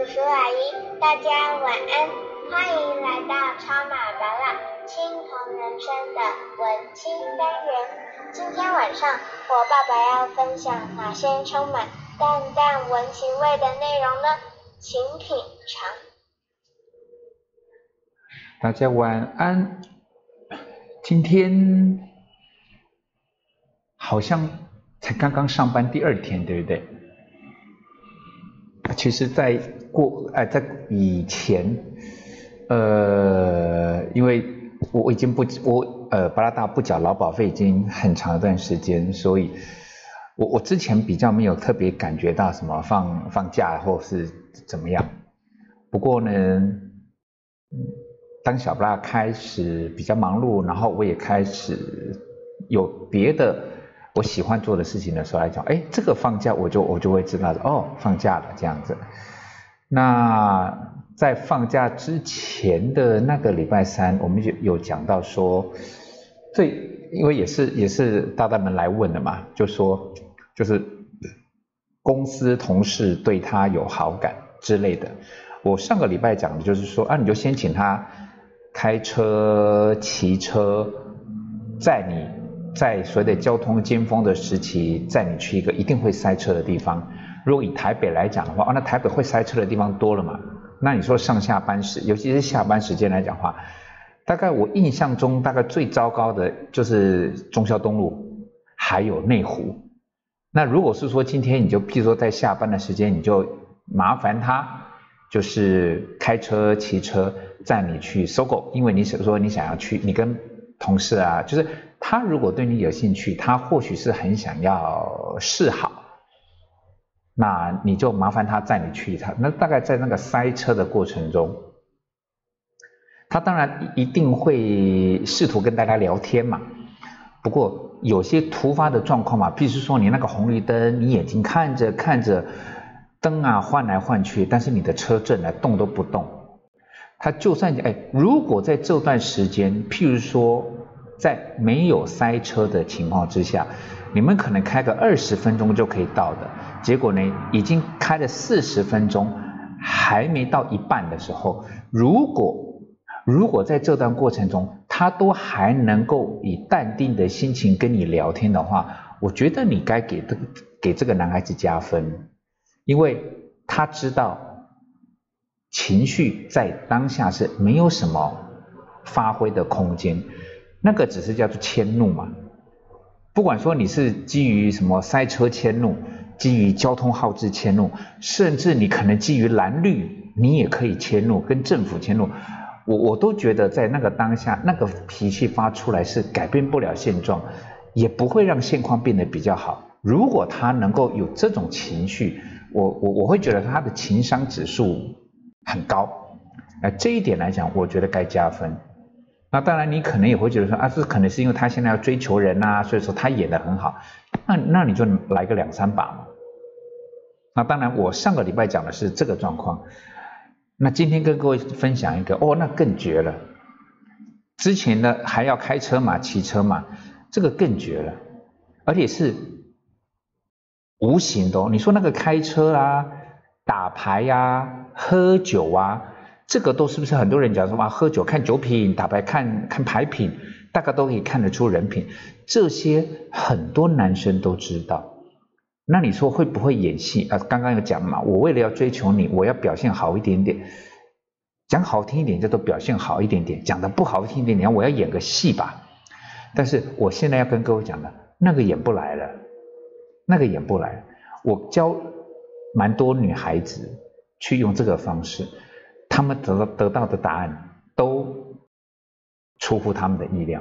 叔叔阿姨，大家晚安，欢迎来到超马爸爸青铜人生的文青单元。今天晚上我爸爸要分享哪些充满淡淡文情味的内容呢？请品尝。大家晚安。今天好像才刚刚上班第二天，对不对？其实，在过哎，在以前，呃，因为我已经不我呃巴拉达不缴劳保费已经很长一段时间，所以我我之前比较没有特别感觉到什么放放假或是怎么样。不过呢，当小布拉开始比较忙碌，然后我也开始有别的。我喜欢做的事情的时候来讲，哎，这个放假我就我就会知道哦，放假了这样子。那在放假之前的那个礼拜三，我们就有讲到说，最因为也是也是大大们来问的嘛，就说就是公司同事对他有好感之类的。我上个礼拜讲的就是说啊，你就先请他开车、骑车载你。在所谓的交通尖峰的时期，载你去一个一定会塞车的地方。如果以台北来讲的话，哦，那台北会塞车的地方多了嘛？那你说上下班时，尤其是下班时间来讲话，大概我印象中大概最糟糕的就是中消东路，还有内湖。那如果是说今天你就譬如说在下班的时间，你就麻烦他，就是开车、骑车载你去搜狗，因为你想说你想要去，你跟同事啊，就是。他如果对你有兴趣，他或许是很想要示好，那你就麻烦他载你去一趟。那大概在那个塞车的过程中，他当然一定会试图跟大家聊天嘛。不过有些突发的状况嘛，譬如说你那个红绿灯，你眼睛看着看着灯啊换来换去，但是你的车正呢动都不动。他就算哎，如果在这段时间，譬如说。在没有塞车的情况之下，你们可能开个二十分钟就可以到的。结果呢，已经开了四十分钟，还没到一半的时候，如果如果在这段过程中，他都还能够以淡定的心情跟你聊天的话，我觉得你该给这个给这个男孩子加分，因为他知道情绪在当下是没有什么发挥的空间。那个只是叫做迁怒嘛，不管说你是基于什么塞车迁怒，基于交通耗资迁怒，甚至你可能基于蓝绿，你也可以迁怒，跟政府迁怒，我我都觉得在那个当下，那个脾气发出来是改变不了现状，也不会让现况变得比较好。如果他能够有这种情绪，我我我会觉得他的情商指数很高，哎，这一点来讲，我觉得该加分。那当然，你可能也会觉得说啊，这可能是因为他现在要追求人呐，所以说他演的很好。那那你就来个两三把嘛。那当然，我上个礼拜讲的是这个状况。那今天跟各位分享一个，哦，那更绝了。之前的还要开车嘛，骑车嘛，这个更绝了，而且是无形的。你说那个开车啦、打牌呀、喝酒啊。这个都是不是很多人讲什么，喝酒看酒品，打牌看看牌品，大概都可以看得出人品。这些很多男生都知道。那你说会不会演戏啊？刚刚有讲嘛，我为了要追求你，我要表现好一点点，讲好听一点叫做表现好一点点，讲的不好听一点，你看我要演个戏吧。但是我现在要跟各位讲的，那个演不来了，那个演不来。我教蛮多女孩子去用这个方式。他们得到得到的答案都出乎他们的意料。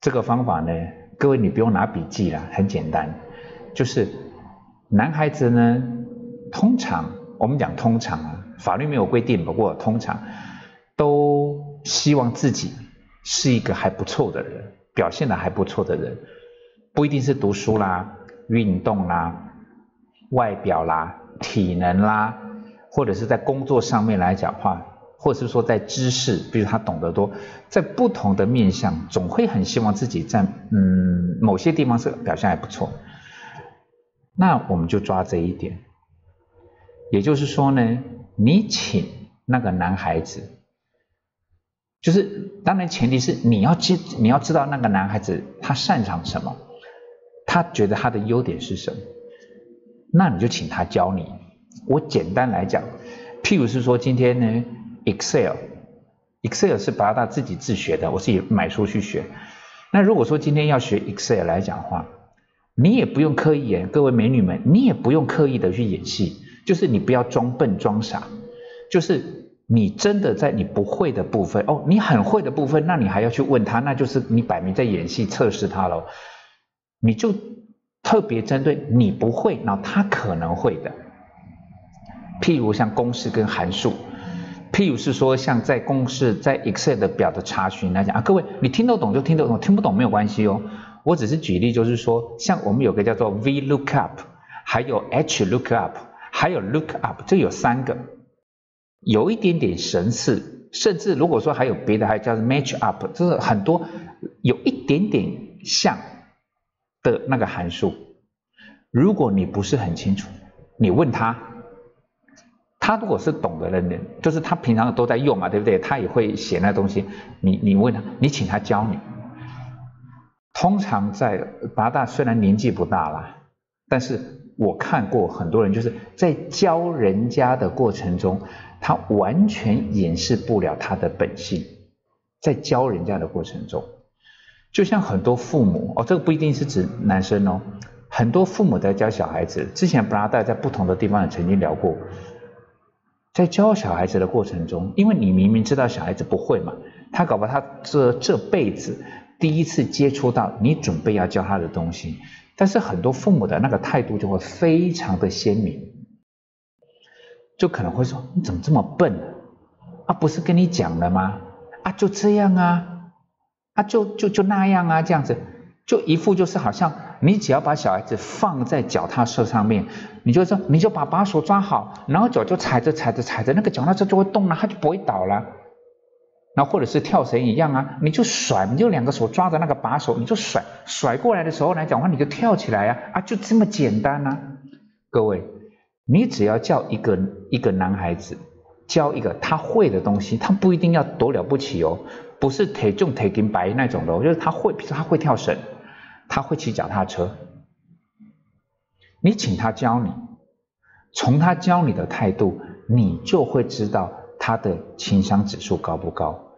这个方法呢，各位你不用拿笔记了，很简单，就是男孩子呢，通常我们讲通常啊，法律没有规定，不过通常都希望自己是一个还不错的人，表现的还不错的人，不一定是读书啦、运动啦、外表啦、体能啦。或者是在工作上面来讲话，或者是说在知识，比如他懂得多，在不同的面相，总会很希望自己在嗯某些地方是表现还不错。那我们就抓这一点，也就是说呢，你请那个男孩子，就是当然前提是你要知你要知道那个男孩子他擅长什么，他觉得他的优点是什么，那你就请他教你。我简单来讲，譬如是说今天呢，Excel，Excel 是八大自己自学的，我自己买书去学。那如果说今天要学 Excel 来讲话，你也不用刻意演，各位美女们，你也不用刻意的去演戏，就是你不要装笨装傻，就是你真的在你不会的部分，哦，你很会的部分，那你还要去问他，那就是你摆明在演戏测试他喽。你就特别针对你不会，然后他可能会的，譬如像公式跟函数，譬如是说像在公式在 Excel 的表的查询来讲啊，各位你听得懂就听得懂，听不懂没有关系哦。我只是举例，就是说，像我们有个叫做 VLOOKUP，还有 HLOOKUP，还有 LOOKUP，这有三个，有一点点神似，甚至如果说还有别的，还叫 MATCHUP，就是很多有一点点像的那个函数。如果你不是很清楚，你问他，他如果是懂得的人，就是他平常都在用嘛，对不对？他也会写那东西，你你问他，你请他教你。通常在八大虽然年纪不大了，但是我看过很多人，就是在教人家的过程中，他完全掩饰不了他的本性。在教人家的过程中，就像很多父母哦，这个不一定是指男生哦，很多父母在教小孩子。之前布拉达在不同的地方也曾经聊过，在教小孩子的过程中，因为你明明知道小孩子不会嘛，他搞不好他这这辈子。第一次接触到你准备要教他的东西，但是很多父母的那个态度就会非常的鲜明，就可能会说你怎么这么笨啊？不是跟你讲了吗？啊，就这样啊，啊，就就就那样啊，这样子，就一副就是好像你只要把小孩子放在脚踏车上面，你就说你就把把手抓好，然后脚就踩着踩着踩着，那个脚踏车就会动了，它就不会倒了。那或者是跳绳一样啊，你就甩，你就两个手抓着那个把手，你就甩，甩过来的时候来讲话，你就跳起来呀，啊，就这么简单呐。各位，你只要叫一个一个男孩子教一个他会的东西，他不一定要多了不起哦，不是腿重腿跟白那种的，就是他会，比如说他会跳绳，他会骑脚踏车，你请他教你，从他教你的态度，你就会知道他的情商指数高不高。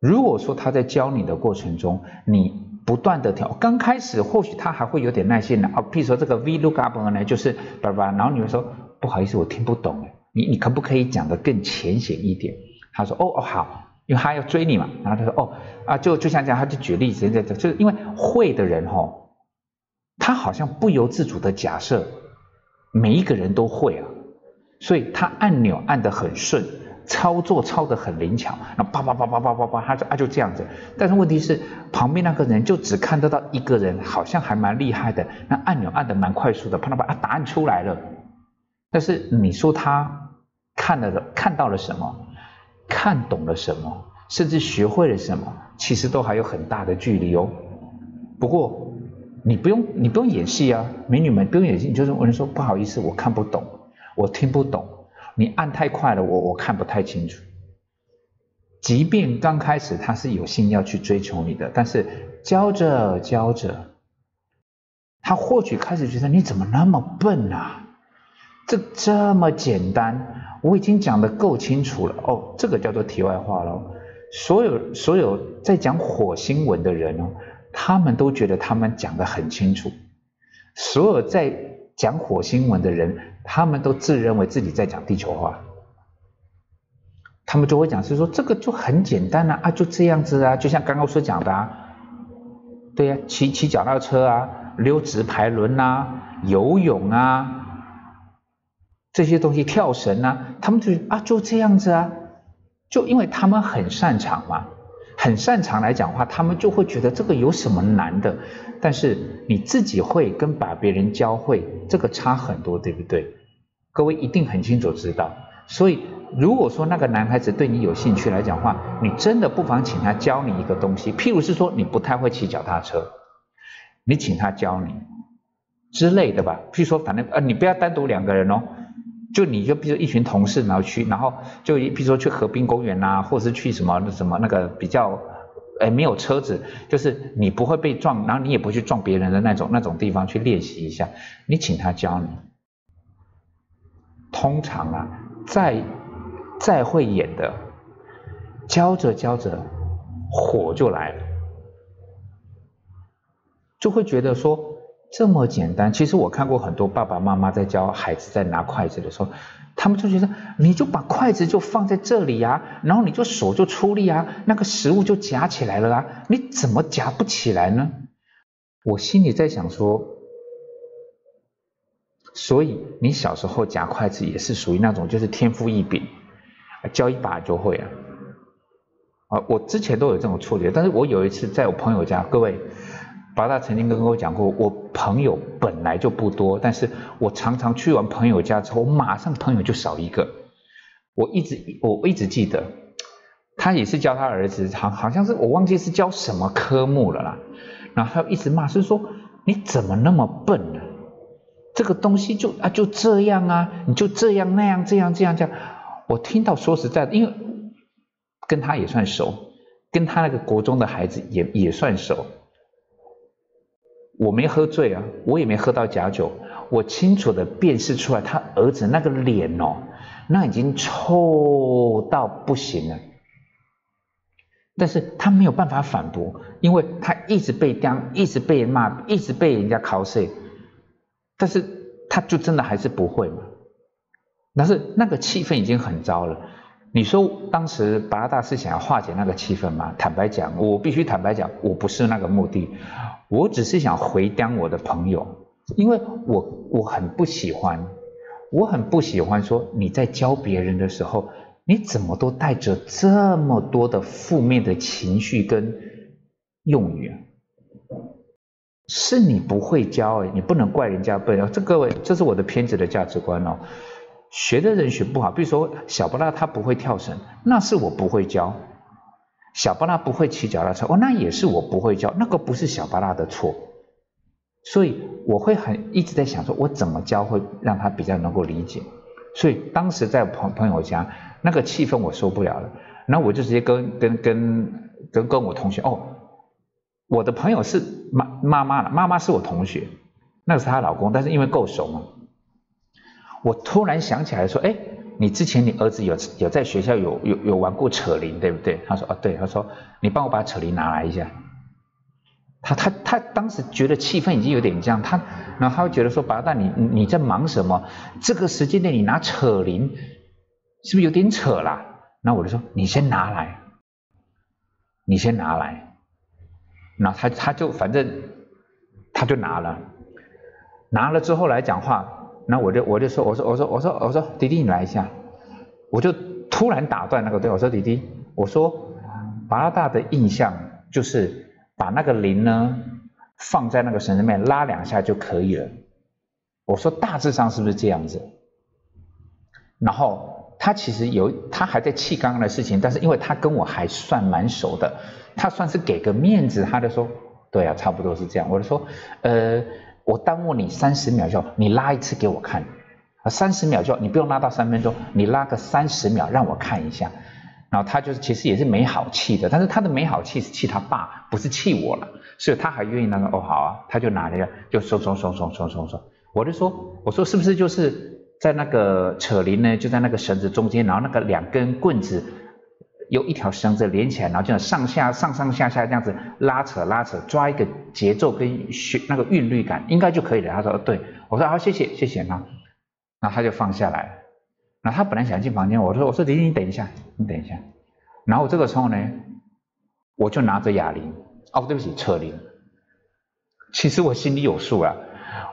如果说他在教你的过程中，你不断的调，刚开始或许他还会有点耐心的啊，譬如说这个 VLOOKUP 呢，就是叭叭，然后你会说不好意思，我听不懂，你你可不可以讲的更浅显一点？他说哦哦好，因为他要追你嘛，然后他说哦啊，就就像这样，他就举例子在这，就是因为会的人哈，他好像不由自主的假设每一个人都会啊，所以他按钮按得很顺。操作操得很灵巧，那叭叭叭叭叭叭叭，他就啊就这样子。但是问题是，旁边那个人就只看得到一个人，好像还蛮厉害的，那按钮按得蛮快速的，啪啦啪啊，答案出来了。但是你说他看了看到了什么，看懂了什么，甚至学会了什么，其实都还有很大的距离哦。不过你不用你不用演戏啊，美女们不用演戏，你就是问说不好意思，我看不懂，我听不懂。你按太快了，我我看不太清楚。即便刚开始他是有心要去追求你的，但是教着教着，他或许开始觉得你怎么那么笨啊？这这么简单，我已经讲的够清楚了哦。这个叫做题外话喽。所有所有在讲火星文的人哦，他们都觉得他们讲的很清楚。所有在讲火星文的人。他们都自认为自己在讲地球话，他们就会讲是说这个就很简单啊，啊就这样子啊，就像刚刚所讲的，啊，对呀，骑骑脚踏车啊，溜直排轮啊，游泳啊，这些东西跳绳啊，他们就啊就这样子啊，就因为他们很擅长嘛。很擅长来讲话，他们就会觉得这个有什么难的？但是你自己会跟把别人教会，这个差很多，对不对？各位一定很清楚知道。所以如果说那个男孩子对你有兴趣来讲话，你真的不妨请他教你一个东西，譬如是说你不太会骑脚踏车，你请他教你之类的吧。譬如说，反正呃，你不要单独两个人哦，就你就比如一群同事，然后去，然后就比如说去河滨公园啊，或者是去什么那什么那个比较，哎没有车子，就是你不会被撞，然后你也不去撞别人的那种那种地方去练习一下，你请他教你。通常啊，再再会演的，教着教着火就来了，就会觉得说。这么简单，其实我看过很多爸爸妈妈在教孩子在拿筷子的时候，他们就觉得你就把筷子就放在这里呀，然后你就手就出力啊，那个食物就夹起来了啊，你怎么夹不起来呢？我心里在想说，所以你小时候夹筷子也是属于那种就是天赋异禀，教一把就会啊。啊，我之前都有这种错觉，但是我有一次在我朋友家，各位。八大曾经跟我讲过，我朋友本来就不多，但是我常常去完朋友家之后，马上朋友就少一个。我一直我一直记得，他也是教他儿子，好好像是我忘记是教什么科目了啦。然后他一直骂，是说你怎么那么笨呢？这个东西就啊就这样啊，你就这样那样这样这样这样。我听到说实在的，因为跟他也算熟，跟他那个国中的孩子也也算熟。我没喝醉啊，我也没喝到假酒，我清楚的辨识出来他儿子那个脸哦，那已经臭到不行了。但是他没有办法反驳，因为他一直被刁，一直被骂，一直被人家考试，但是他就真的还是不会嘛。但是那个气氛已经很糟了。你说当时巴拉大是想要化解那个气氛吗？坦白讲，我必须坦白讲，我不是那个目的，我只是想回刁我的朋友，因为我我很不喜欢，我很不喜欢说你在教别人的时候，你怎么都带着这么多的负面的情绪跟用语啊？是你不会教，你不能怪人家笨哦。这各位，这是我的偏执的价值观哦。学的人学不好，比如说小巴拉他不会跳绳，那是我不会教；小巴拉不会骑脚踏车，哦，那也是我不会教，那个不是小巴拉的错。所以我会很一直在想，说我怎么教会让他比较能够理解。所以当时在朋朋友家，那个气氛我受不了了，然后我就直接跟跟跟跟跟我同学，哦，我的朋友是妈妈妈了，妈妈是我同学，那个是她老公，但是因为够熟嘛。我突然想起来说，哎，你之前你儿子有有在学校有有有玩过扯铃，对不对？他说，哦，对，他说，你帮我把扯铃拿来一下。他他他当时觉得气氛已经有点这样，他然后他会觉得说，八大你你在忙什么？这个时间内你拿扯铃，是不是有点扯啦？那我就说，你先拿来，你先拿来。然后他他就反正他就拿了，拿了之后来讲话。那我就我就说我说我说我说我说弟弟你来一下，我就突然打断那个对我说弟弟我说巴拉大的印象就是把那个铃呢放在那个绳子面拉两下就可以了，我说大致上是不是这样子？然后他其实有他还在气刚刚的事情，但是因为他跟我还算蛮熟的，他算是给个面子，他就说对啊差不多是这样，我就说呃。我耽误你三十秒就，你拉一次给我看，啊，三十秒就，你不用拉到三分钟，你拉个三十秒让我看一下。然后他就是其实也是没好气的，但是他的没好气是气他爸，不是气我了，所以他还愿意那个哦好啊，他就拿那个就收收收收收收收，我就说我说是不是就是在那个扯铃呢，就在那个绳子中间，然后那个两根棍子。有一条绳子连起来，然后这样上下上上下下这样子拉扯拉扯，抓一个节奏跟旋那个韵律感，应该就可以了。他说对，我说好，谢谢谢谢他，然后他就放下来。那他本来想进房间，我说我说弟弟你等一下，你等一下。然后这个时候呢，我就拿着哑铃，哦对不起，扯铃。其实我心里有数啊，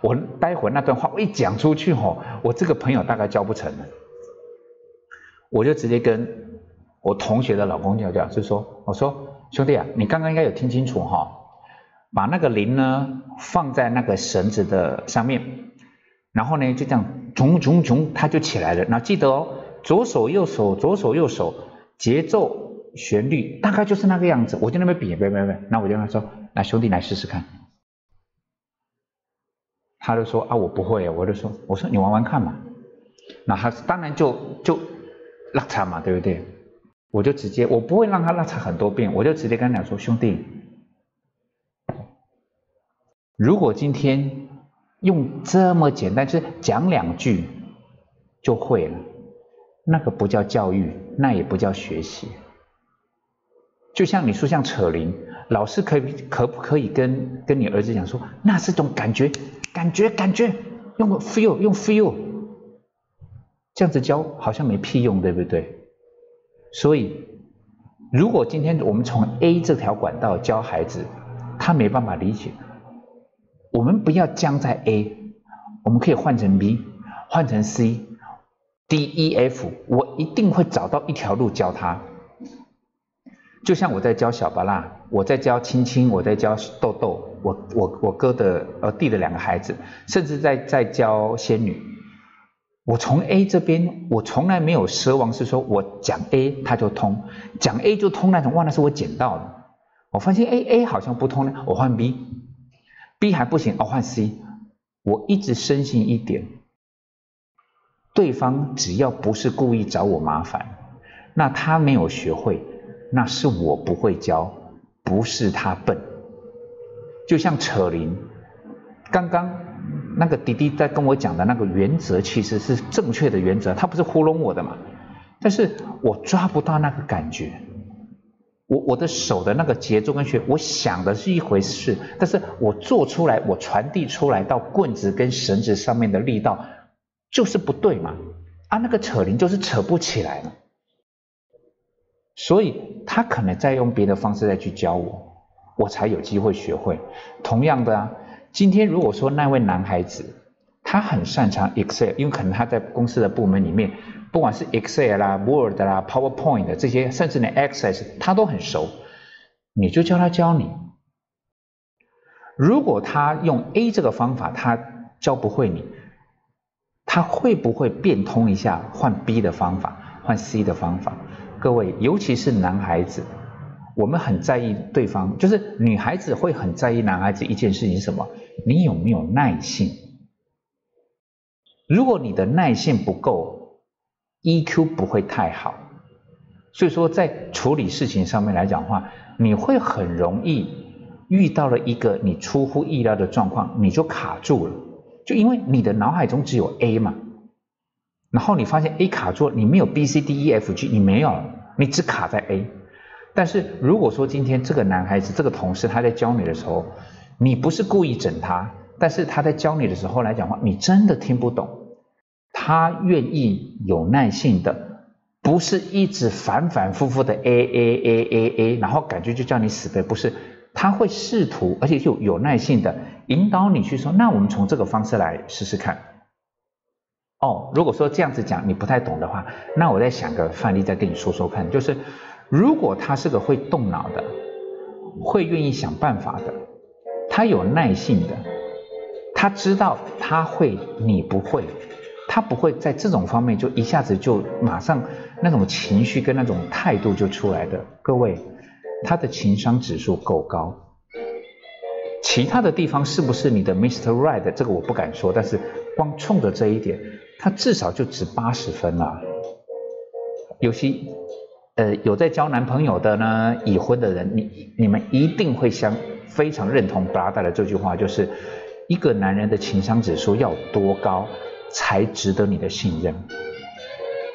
我待会那段话我一讲出去吼，我这个朋友大概交不成了，我就直接跟。我同学的老公叫叫，就说，我说兄弟啊，你刚刚应该有听清楚哈，把那个铃呢放在那个绳子的上面，然后呢就这样，穷穷穷，它就起来了。那记得哦，左手右手，左手右手，节奏旋律大概就是那个样子。我就那边比，别别别，那我就跟他说，那兄弟来试试看。他就说啊，我不会，我就说，我说你玩玩看嘛。那他当然就就拉差嘛，对不对？我就直接我不会让他拉扯很多遍，我就直接跟他讲说，兄弟，如果今天用这么简单，就是讲两句就会了，那个不叫教育，那也不叫学习。就像你说像扯铃，老师可以可不可以跟跟你儿子讲说，那是种感觉，感觉感觉，用 feel 用 feel，这样子教好像没屁用，对不对？所以，如果今天我们从 A 这条管道教孩子，他没办法理解，我们不要僵在 A，我们可以换成 B，换成 C，D E F，我一定会找到一条路教他。就像我在教小巴拉，我在教青青，我在教豆豆，我我我哥的呃弟的两个孩子，甚至在在教仙女。我从 A 这边，我从来没有奢望是说我讲 A 它就通，讲 A 就通那种，哇，那是我捡到的。我发现 A A 好像不通呢，我换 B，B 还不行，我换 C。我一直深信一点，对方只要不是故意找我麻烦，那他没有学会。那是我不会教，不是他笨。就像扯铃，刚刚那个弟弟在跟我讲的那个原则，其实是正确的原则，他不是糊弄我的嘛。但是我抓不到那个感觉，我我的手的那个节奏跟学，我想的是一回事，但是我做出来，我传递出来到棍子跟绳子上面的力道就是不对嘛。啊，那个扯铃就是扯不起来了。所以他可能在用别的方式再去教我，我才有机会学会。同样的啊，今天如果说那位男孩子他很擅长 Excel，因为可能他在公司的部门里面，不管是 Excel 啦、Word 啦、PowerPoint 这些，甚至连 Access 他都很熟，你就叫他教你。如果他用 A 这个方法，他教不会你，他会不会变通一下，换 B 的方法，换 C 的方法？各位，尤其是男孩子，我们很在意对方，就是女孩子会很在意男孩子一件事情是什么？你有没有耐性？如果你的耐性不够，EQ 不会太好。所以说，在处理事情上面来讲话，你会很容易遇到了一个你出乎意料的状况，你就卡住了，就因为你的脑海中只有 A 嘛。然后你发现 A 卡住，你没有 B、C、D、E、F、G，你没有，你只卡在 A。但是如果说今天这个男孩子、这个同事他在教你的时候，你不是故意整他，但是他在教你的时候来讲话，你真的听不懂。他愿意有耐性的，不是一直反反复复的 A A A A A，然后感觉就叫你死背，不是，他会试图，而且就有耐性的引导你去说，那我们从这个方式来试试看。哦，如果说这样子讲你不太懂的话，那我再想个范例再跟你说说看。就是如果他是个会动脑的，会愿意想办法的，他有耐性的，他知道他会你不会，他不会在这种方面就一下子就马上那种情绪跟那种态度就出来的。各位，他的情商指数够高，其他的地方是不是你的 Mr. Right？这个我不敢说，但是光冲着这一点。他至少就值八十分了。有些呃有在交男朋友的呢，已婚的人，你你们一定会相非常认同布拉达的这句话，就是一个男人的情商指数要多高才值得你的信任。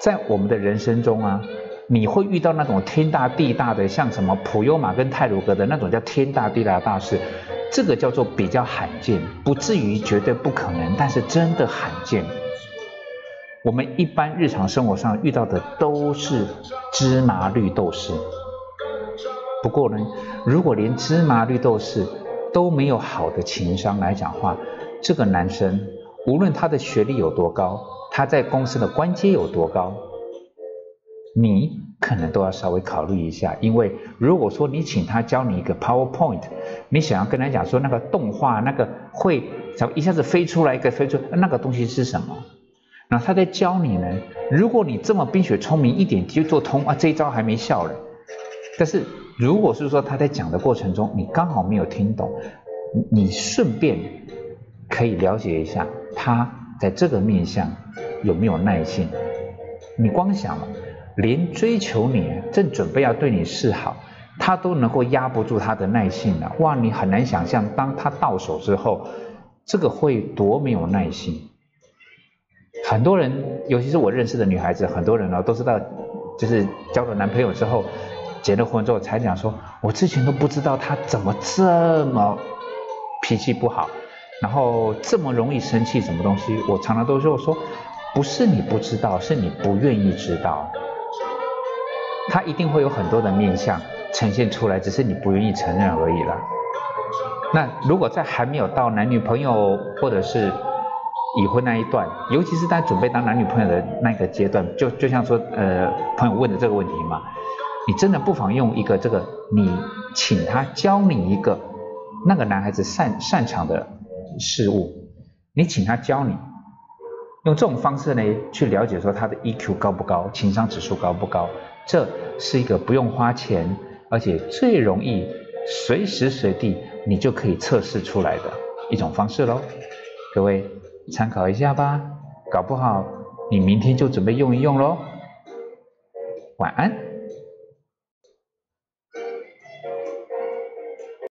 在我们的人生中啊，你会遇到那种天大地大的，像什么普悠玛跟泰鲁格的那种叫天大地大的大事，这个叫做比较罕见，不至于绝对不可能，但是真的罕见。我们一般日常生活上遇到的都是芝麻绿豆事。不过呢，如果连芝麻绿豆事都没有好的情商来讲话，这个男生无论他的学历有多高，他在公司的官阶有多高，你可能都要稍微考虑一下。因为如果说你请他教你一个 PowerPoint，你想要跟他讲说那个动画那个会怎么一下子飞出来一个飞出那个东西是什么？那他在教你呢？如果你这么冰雪聪明一点就做通啊，这一招还没效了。但是如果是说他在讲的过程中，你刚好没有听懂，你顺便可以了解一下他在这个面相有没有耐性。你光想了，连追求你正准备要对你示好，他都能够压不住他的耐性了。哇，你很难想象，当他到手之后，这个会多没有耐心。很多人，尤其是我认识的女孩子，很多人呢都知道，就是交了男朋友之后，结了婚之后才讲说，我之前都不知道他怎么这么脾气不好，然后这么容易生气，什么东西？我常常都说我说，不是你不知道，是你不愿意知道。他一定会有很多的面相呈现出来，只是你不愿意承认而已了。那如果在还没有到男女朋友，或者是已婚那一段，尤其是在准备当男女朋友的那个阶段，就就像说，呃，朋友问的这个问题嘛，你真的不妨用一个这个，你请他教你一个那个男孩子擅擅长的事物，你请他教你，用这种方式呢去了解说他的 EQ 高不高，情商指数高不高，这是一个不用花钱，而且最容易随时随地你就可以测试出来的一种方式喽，各位。参考一下吧，搞不好你明天就准备用一用喽。晚安。